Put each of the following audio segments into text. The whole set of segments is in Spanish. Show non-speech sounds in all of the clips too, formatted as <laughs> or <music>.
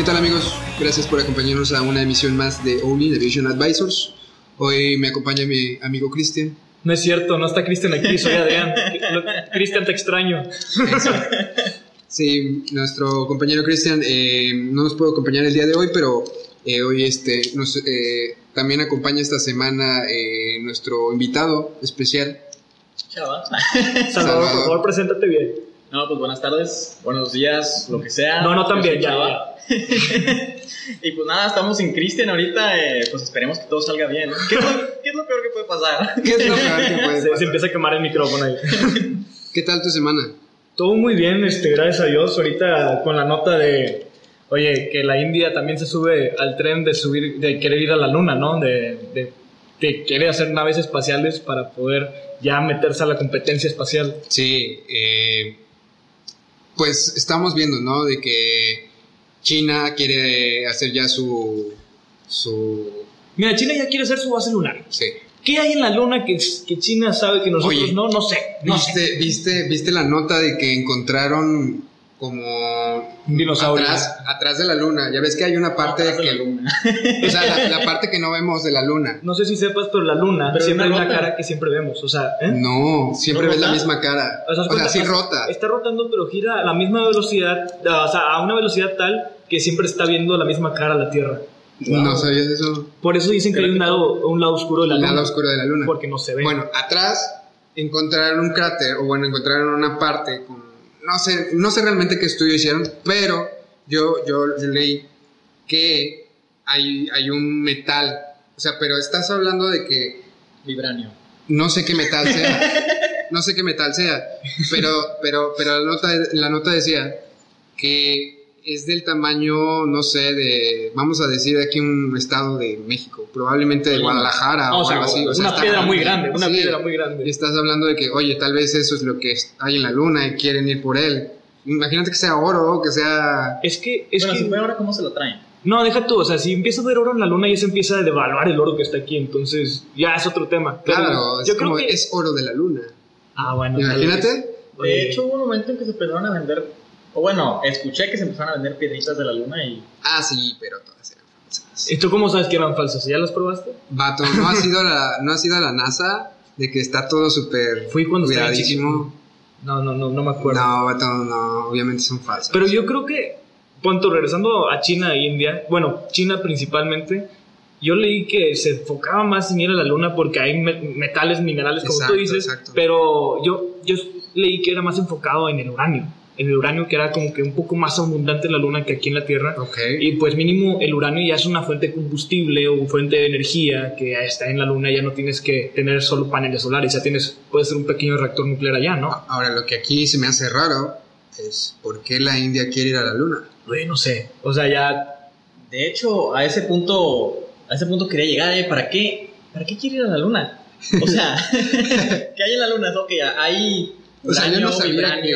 ¿Qué tal amigos? Gracias por acompañarnos a una emisión más de Only Aviation Advisors. Hoy me acompaña mi amigo Cristian. No es cierto, no está Cristian aquí, soy Adrián. Cristian, te extraño. Sí, nuestro compañero Cristian eh, no nos puede acompañar el día de hoy, pero eh, hoy este, nos, eh, también acompaña esta semana eh, nuestro invitado especial. Chava. Salvador, por favor, preséntate bien. No, pues buenas tardes, buenos días, lo que sea. No, no, también, ya, Chava. <laughs> y pues nada, estamos en Cristian ahorita, eh, pues esperemos que todo salga bien. ¿Qué, es lo, qué es lo peor que puede pasar? ¿Qué es lo peor que puede <laughs> Se, se pasar? empieza a quemar el micrófono ahí. <laughs> ¿Qué tal tu semana? Todo muy bien, este, gracias a Dios. Ahorita con la nota de, oye, que la India también se sube al tren de subir, de querer ir a la luna, ¿no? De, de, de querer hacer naves espaciales para poder ya meterse a la competencia espacial. Sí, eh, pues estamos viendo, ¿no? De que China quiere hacer ya su... su Mira, China ya quiere hacer su base lunar. sí. ¿Qué hay en la luna que, que China sabe que nosotros Oye, no? No sé. No sé. ¿Viste, viste, ¿Viste la nota de que encontraron como Un dinosaurio. atrás, atrás de la luna? Ya ves que hay una parte Atrás de que, la luna. o sea, la, la parte que no vemos de la luna. No sé si sepas, pero la luna Pero siempre hay una cara que siempre vemos. O sea, ¿eh? No, siempre ¿No ves la misma cara. O sea, O sea, sí está- rota. Está rotando, pero gira a la misma velocidad, o sea, a una velocidad tal que siempre está viendo la misma cara a la Tierra. No sabías eso. Por eso dicen que hay un lado, un lado oscuro de la luna. lado oscuro de la luna. Porque no se ve. Bueno, atrás encontraron un cráter, o bueno, encontraron una parte con. No sé, no sé realmente qué estudio hicieron, pero yo, yo leí que hay, hay un metal. O sea, pero estás hablando de que Vibranio. no sé qué metal sea. <laughs> no sé qué metal sea. Pero, pero, pero la nota, la nota decía que es del tamaño, no sé, de, vamos a decir aquí un estado de México, probablemente de Guadalajara o, o sea, algo así. O sea, una está piedra muy grande, una Sí. piedra muy grande. Y estás hablando de que, oye, tal vez eso es lo que hay en la luna y quieren ir por él. Imagínate que sea oro, que sea... Es que, es bueno, que, ve ahora cómo se lo traen. no, deja tú, o sea, si empieza a ver oro en la luna ya se empieza a devaluar el oro que está aquí, entonces ya es otro tema. Pero Claro, es yo creo que... es oro de la luna. Ah, bueno. Imagínate. De hecho, hubo un momento en que se empezaron a vender, o bueno, escuché que se empezaron a vender piedritas de la luna y Ah, sí, pero todas eran falsas. ¿Y tú cómo sabes que eran falsas? ¿Ya las probaste? Vato, ¿no ha sido la, no ha sido la NASA de que está todo súper Fui cuando cuidadísimo? No, no, no, no me acuerdo. No, vato, no, obviamente son falsas. Pero yo creo que, punto, regresando a China e India, bueno, China principalmente, yo leí que se enfocaba más en ir a la luna porque hay me- metales, minerales, como Exacto, tú dices, exacto. pero yo, yo leí que era más enfocado en el uranio, el uranio que era como que un poco más abundante en la luna que aquí en la Tierra. Ok. Y pues mínimo el uranio ya es una fuente de combustible o fuente de energía que ya está en la luna, ya no tienes que tener solo paneles solares, ya tienes, puede ser un pequeño reactor nuclear allá, ¿no? Ahora, lo que aquí se me hace raro es por qué la India quiere ir a la luna. Güey, no sé, o sea, ya De hecho, a ese punto, a ese punto quería llegar, ¿eh? ¿Para qué? ¿Para qué quiere ir a la luna? O sea, <laughs> ¿qué hay en la luna? Ok, hay O sea, yo no sabía que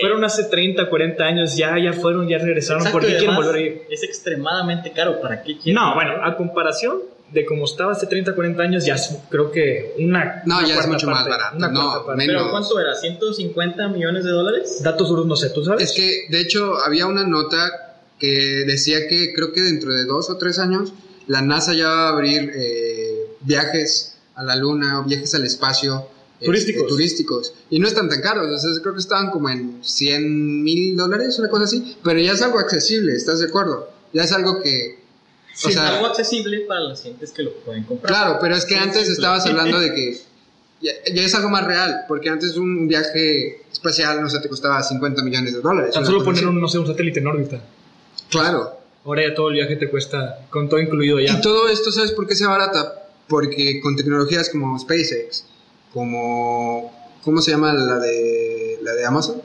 fueron, hace 30, 40 años, ya, ya fueron, ya regresaron. Exacto, ¿Por qué quieren volver a ir? Es extremadamente caro, ¿para qué quieren? No, bueno, a comparación de como estaba hace 30, 40 años, ya es, creo que una. No, una ya es mucho más barato, no, parte. menos. ¿Pero cuánto era? ¿150 millones de dólares? Datos duros, no sé, ¿tú sabes? Es que, de hecho, había una nota que decía que creo que dentro de dos o tres años la NASA ya va a abrir eh, viajes a la luna o viajes al espacio. Este, Turísticos. turísticos. Y no están tan caros, o sea, creo que estaban como en 100 mil dólares, una cosa así, pero ya es algo accesible, ¿estás de acuerdo? Ya es algo que... O Sí, sea, algo accesible para las gentes que lo pueden comprar. Claro, pero es que Sí, antes sí, estabas hablando de que ya, ya es algo más real, porque antes un viaje espacial, no sé, te costaba 50 millones de dólares. Tan solo poner un, no sé, un satélite en órbita. Claro. Ahora ya todo el viaje te cuesta, con todo incluido ya. Y todo esto, ¿sabes por qué se barata? Porque con tecnologías como SpaceX, como... ¿Cómo se llama la de, la de Amazon?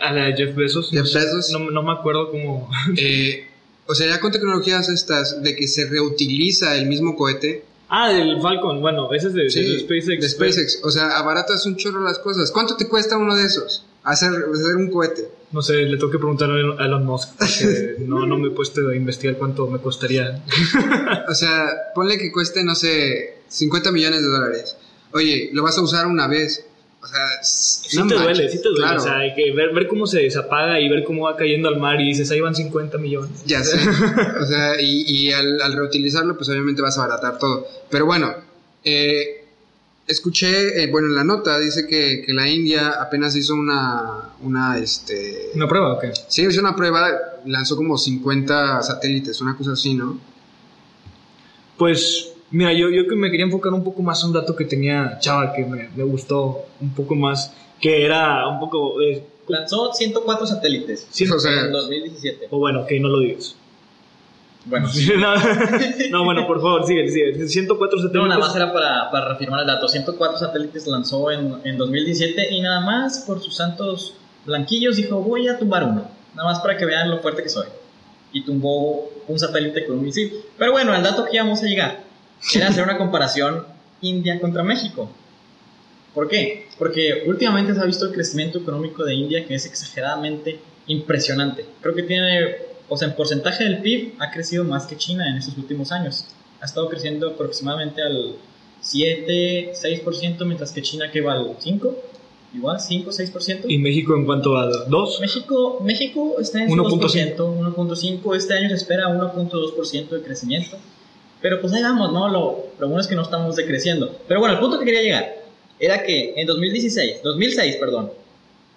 A la de Jeff Bezos. Jeff Bezos. No, no me acuerdo cómo. <laughs> Eh, o sea, ya con tecnologías estas de que se reutiliza el mismo cohete. Ah, del Falcon. Bueno, ese es de, Sí, de SpaceX. de SpaceX. O sea, abaratas un chorro las cosas. ¿Cuánto te cuesta uno de esos? Hacer, hacer un cohete. No sé, le tengo que preguntar a Elon Musk. Porque <laughs> no, no me he puesto a investigar cuánto me costaría. O sea, ponle que cueste, no sé, 50 millones de dólares. Oye, lo vas a usar una vez. O sea, Sí no te duele, sí te duele. claro. O sea, hay que ver, ver cómo se desapaga y ver cómo va cayendo al mar y dices, ahí van 50 millones. Ya sé. O sea, y, y al, al reutilizarlo, pues obviamente vas a abaratar todo. Pero bueno, eh, escuché, eh, bueno, en la nota dice que, que la India apenas hizo una, una, este... ¿Una prueba o qué? Sí, hizo una prueba, lanzó como 50 satélites, una cosa así, ¿no? Pues, mira, yo, yo que me quería enfocar un poco más a un dato que tenía Chava, que me, me gustó un poco más, que era un poco... eh, Lanzó 104 satélites Ciento- O sea, en 2017. o bueno, que no lo digas. Bueno, <laughs> no, no, bueno, por favor, sigue, sigue. 104 No, satélites. nada más era para, para reafirmar el dato. 104 satélites lanzó en, en 2017 y nada más por sus santos blanquillos dijo voy a tumbar uno. Nada más para que vean lo fuerte que soy. Y tumbó un satélite con un misil. Pero bueno, al dato que íbamos a llegar era hacer una comparación India contra México. ¿Por qué? Porque últimamente se ha visto el crecimiento económico de India que es exageradamente impresionante. Creo que tiene, o sea, en porcentaje del PIB ha crecido más que China en estos últimos años. Ha estado creciendo aproximadamente al 7, 6%, mientras que China que va al 5, igual 5, 6%. ¿Y México en cuanto a dos? México, México está en 1.5. 2%, 1.5, este año se espera 1.2% de crecimiento. Pero pues ahí vamos, ¿no? Lo, lo bueno es que no estamos decreciendo. Pero bueno, el punto que quería llegar era que en 2016, 2006, perdón,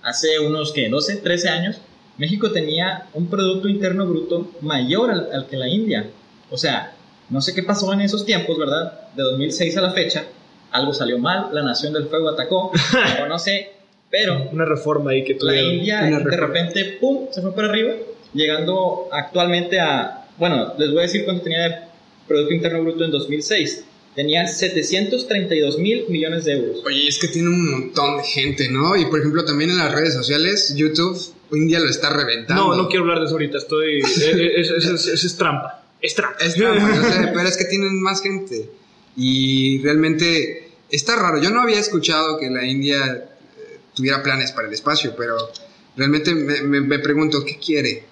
hace unos que 12, 13 años, México tenía un Producto Interno Bruto mayor al, al que la India. O sea, no sé qué pasó en esos tiempos, ¿verdad? De 2006 a la fecha, algo salió mal, la Nación del Fuego atacó, <laughs> o no sé, pero Una reforma ahí que la tuvieron. India una de reforma. repente, ¡pum!, se fue para arriba, llegando actualmente a, bueno, les voy a decir cuánto tenía de Producto Interno Bruto en 2006. Tenía 732 mil millones de euros. Oye, es que tiene un montón de gente, ¿no? Y por ejemplo, también en las redes sociales, YouTube, India lo está reventando. No, no quiero hablar de eso ahorita. Estoy. <laughs> eh, eh, Eso es, es- es- es trampa. Es trampa. Es trampa, yo sé, <laughs> pero es que tienen más gente. Y realmente está raro. Yo no había escuchado que la India eh, tuviera planes para el espacio, pero realmente me, me- me pregunto, ¿qué quiere?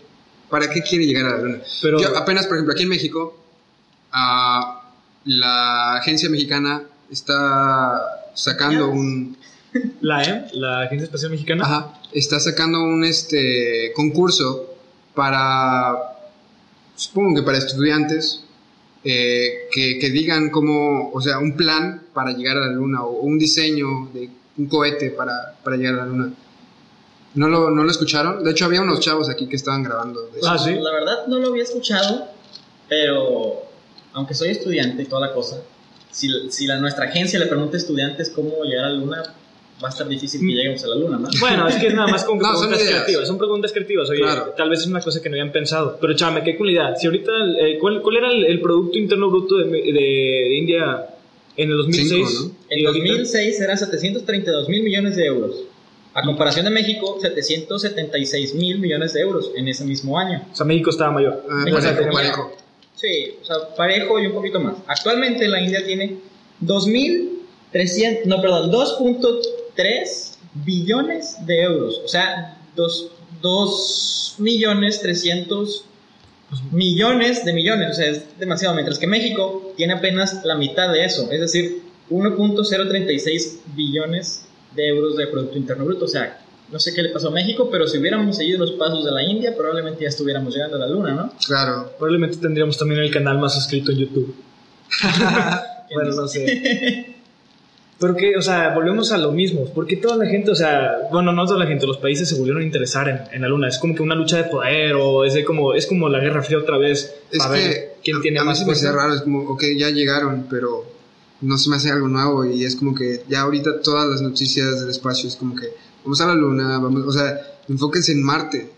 ¿Para qué quiere llegar a la Luna? Pero- Yo apenas, por ejemplo, aquí en México, ah, la agencia mexicana está sacando un... La EM, la Agencia Espacial Mexicana. Ajá, está sacando un este concurso para, supongo que para estudiantes, eh, que, que digan cómo, o sea, un plan para llegar a la luna o un diseño de un cohete para, para llegar a la luna. ¿No lo, ¿No lo escucharon? De hecho, había unos chavos aquí que estaban grabando. de eso. Ah, sí. La verdad no lo había escuchado, pero aunque soy estudiante y toda la cosa, si, si la, nuestra agencia le pregunta a estudiantes cómo llegar a la luna, va a estar difícil que lleguemos a la luna, ¿no? Bueno, es que es nada más con <laughs> No, preguntas creativas. Son preguntas creativas. Oye, Claro. tal vez es una cosa que no habían pensado. Pero chava, me quedé con la idea. Si ahorita, eh, ¿cuál, cuál era el, el Producto Interno Bruto de, de- de India en el 2006? Cinco, ¿no? En ahorita- 2006 eran 732 mil millones de euros. A comparación de México, 776 mil millones de euros en ese mismo año. O sea, México estaba mayor. Ah, México parejo. Sí, o sea, parejo y un poquito más. Actualmente la India tiene 2.300, no, perdón, 2.3 billones de euros. O sea, 2, 2 millones 300 millones de millones. O sea, es demasiado. Mientras que México tiene apenas la mitad de eso. Es decir, 1.036 billones de euros de Producto Interno Bruto. O sea, no sé qué le pasó a México, pero si hubiéramos seguido los pasos de la India, probablemente ya estuviéramos llegando a la luna, ¿no? Claro. Probablemente tendríamos también el canal más suscrito en YouTube. <laughs> bueno, no sé. Pero que, o sea, volvemos a lo mismo. Porque toda la gente, o sea, bueno, no toda la gente, los países se volvieron a interesar en, en la luna. Es como que una lucha de poder o es de como, es como la Guerra Fría otra vez. Es para que ver quién a, tiene a mí más se me hace raro, es como, ok, ya llegaron, pero no se me hace algo nuevo y es como que ya ahorita todas las noticias del espacio es como que vamos a la luna, vamos, o sea, enfóquense en Marte.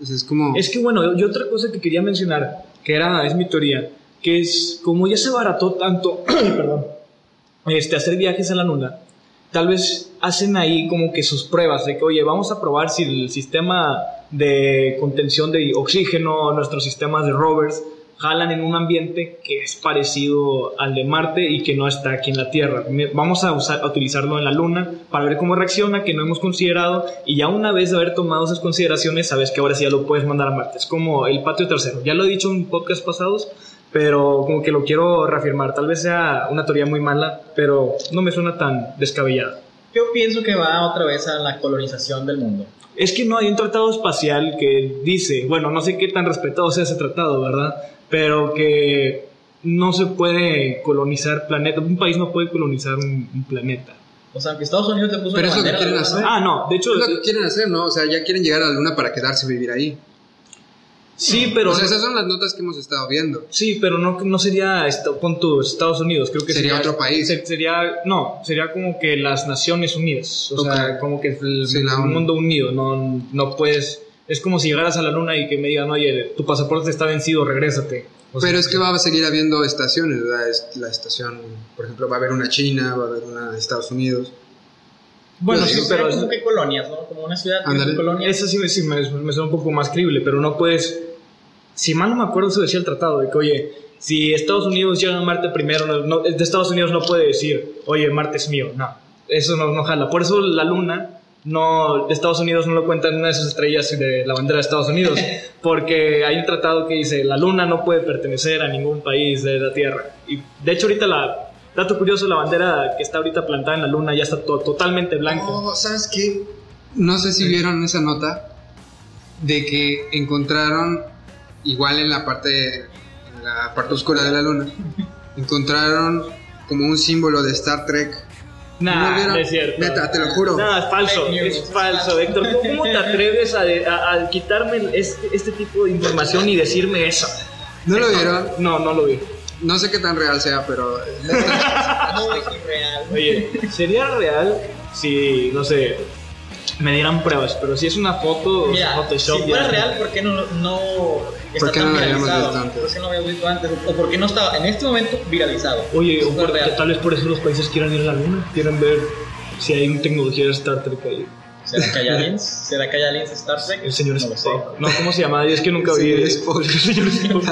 Es como... Es que bueno, y otra cosa que quería mencionar, que era, es mi teoría, que es como ya se barató tanto, <clears throat> este, hacer viajes a la luna, tal vez hacen ahí como que sus pruebas de que, oye, vamos a probar si el sistema de contención de oxígeno, nuestros sistemas de rovers, jalan en un ambiente que es parecido al de Marte y que no está aquí en la Tierra. Vamos a, usar, a utilizarlo en la Luna para ver cómo reacciona, que no hemos considerado, y ya una vez de haber tomado esas consideraciones, sabes que ahora sí ya lo puedes mandar a Marte. Es como el patio trasero. Ya lo he dicho en podcast pasados, pero como que lo quiero reafirmar. Tal vez sea una teoría muy mala, pero no me suena tan descabellada. Yo pienso que va otra vez a la colonización del mundo. Es que no hay un tratado espacial que dice, bueno, no sé qué tan respetado sea ese tratado, ¿verdad? Pero que no se puede colonizar planeta. Un país no puede colonizar un, planeta. O sea, que Estados Unidos te puso Pero eso es lo que quieren hacer. Ah, no, de hecho. Es lo que quieren hacer, ¿no? O sea, ya quieren llegar a la luna para quedarse y vivir ahí. Sí, pero. O sea, esas son las notas que hemos estado viendo. Sí, pero no, no sería con tu Estados Unidos, creo que sería, otro país. sería, no, sería como que las Naciones Unidas. O sea, como que el, mundo unido. No, no puedes es como si llegaras a la luna y que me digan, oye, tu pasaporte está vencido, regrésate. Pero es que va a seguir habiendo estaciones, ¿verdad? La estación, por ejemplo, va a haber una China, va a haber una de Estados Unidos. Bueno, pues sí, pero... Como que colonias, ¿no? Como una ciudad de colonias. Eso sí, sí me, me, suena un poco más creíble, pero no puedes... Si mal no me acuerdo, eso decía el tratado, de que, oye, si Estados Unidos llega a Marte primero, no, de Estados Unidos no puede decir, oye, Marte es mío. No, eso no, no jala. Por eso la Luna no, Estados Unidos no lo cuenta en una de sus estrellas de la bandera de Estados Unidos, <laughs> porque hay un tratado que dice la luna no puede pertenecer a ningún país de la Tierra. Y de hecho ahorita la, dato curioso, la bandera que está ahorita plantada en la luna ya está totalmente blanca. Oh, ¿sabes qué? No sé si vieron esa nota de que encontraron, igual en la parte, en la parte oscura de la luna, <laughs> encontraron como un símbolo de Star Trek Nah, no, es cierto. Neta, te lo juro. No, es falso, es falso, Héctor. ¿Cómo te <laughs> atreves a, quitarme este, este, tipo de información y decirme eso? ¿No lo vieron? No, no lo vi. No sé qué tan real sea, pero... <laughs> no es real. Oye, ¿sería real si, no sé, me dieran pruebas? Pero si es una foto, Mira, Photoshop... Si fuera real, ¿por qué no, no ¿Por qué no lo habíamos visto antes? ¿Por qué no lo habíamos visto antes? ¿O por qué no estaba en este momento viralizado? Oye, tal vez por eso los países quieran ir a la luna, quieren ver si hay tecnología de Star Trek ahí. ¿Será que hay aliens? <laughs> ¿Será que hay aliens Star Trek? El señor no Spock. No, ¿cómo se llama? Es que nunca vi. <laughs> El señor Spock.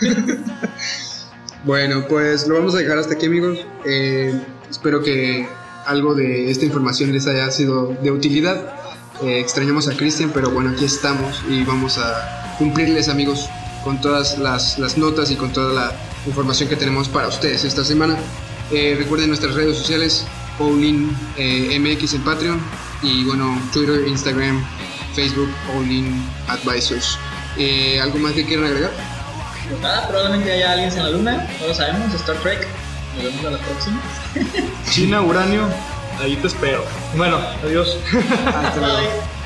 <laughs> bueno, pues lo vamos a dejar hasta aquí, amigos. Eh, espero que algo de esta información les haya sido de utilidad. Eh, extrañamos a Cristian, pero bueno, aquí estamos y vamos a cumplirles amigos con todas las, las, notas y con toda la información que tenemos para ustedes esta semana. Eh, recuerden nuestras redes sociales, Paulin eh, MX en Patreon y bueno, Twitter, Instagram, Facebook, Paulin Advisors. Eh, ¿Algo más que quieran agregar? Pues nada, probablemente haya aliens en la luna, no lo sabemos, Star Trek. Nos vemos a la próxima. China, Uranio, ahí te espero. Bueno, adiós. <laughs> Hasta luego.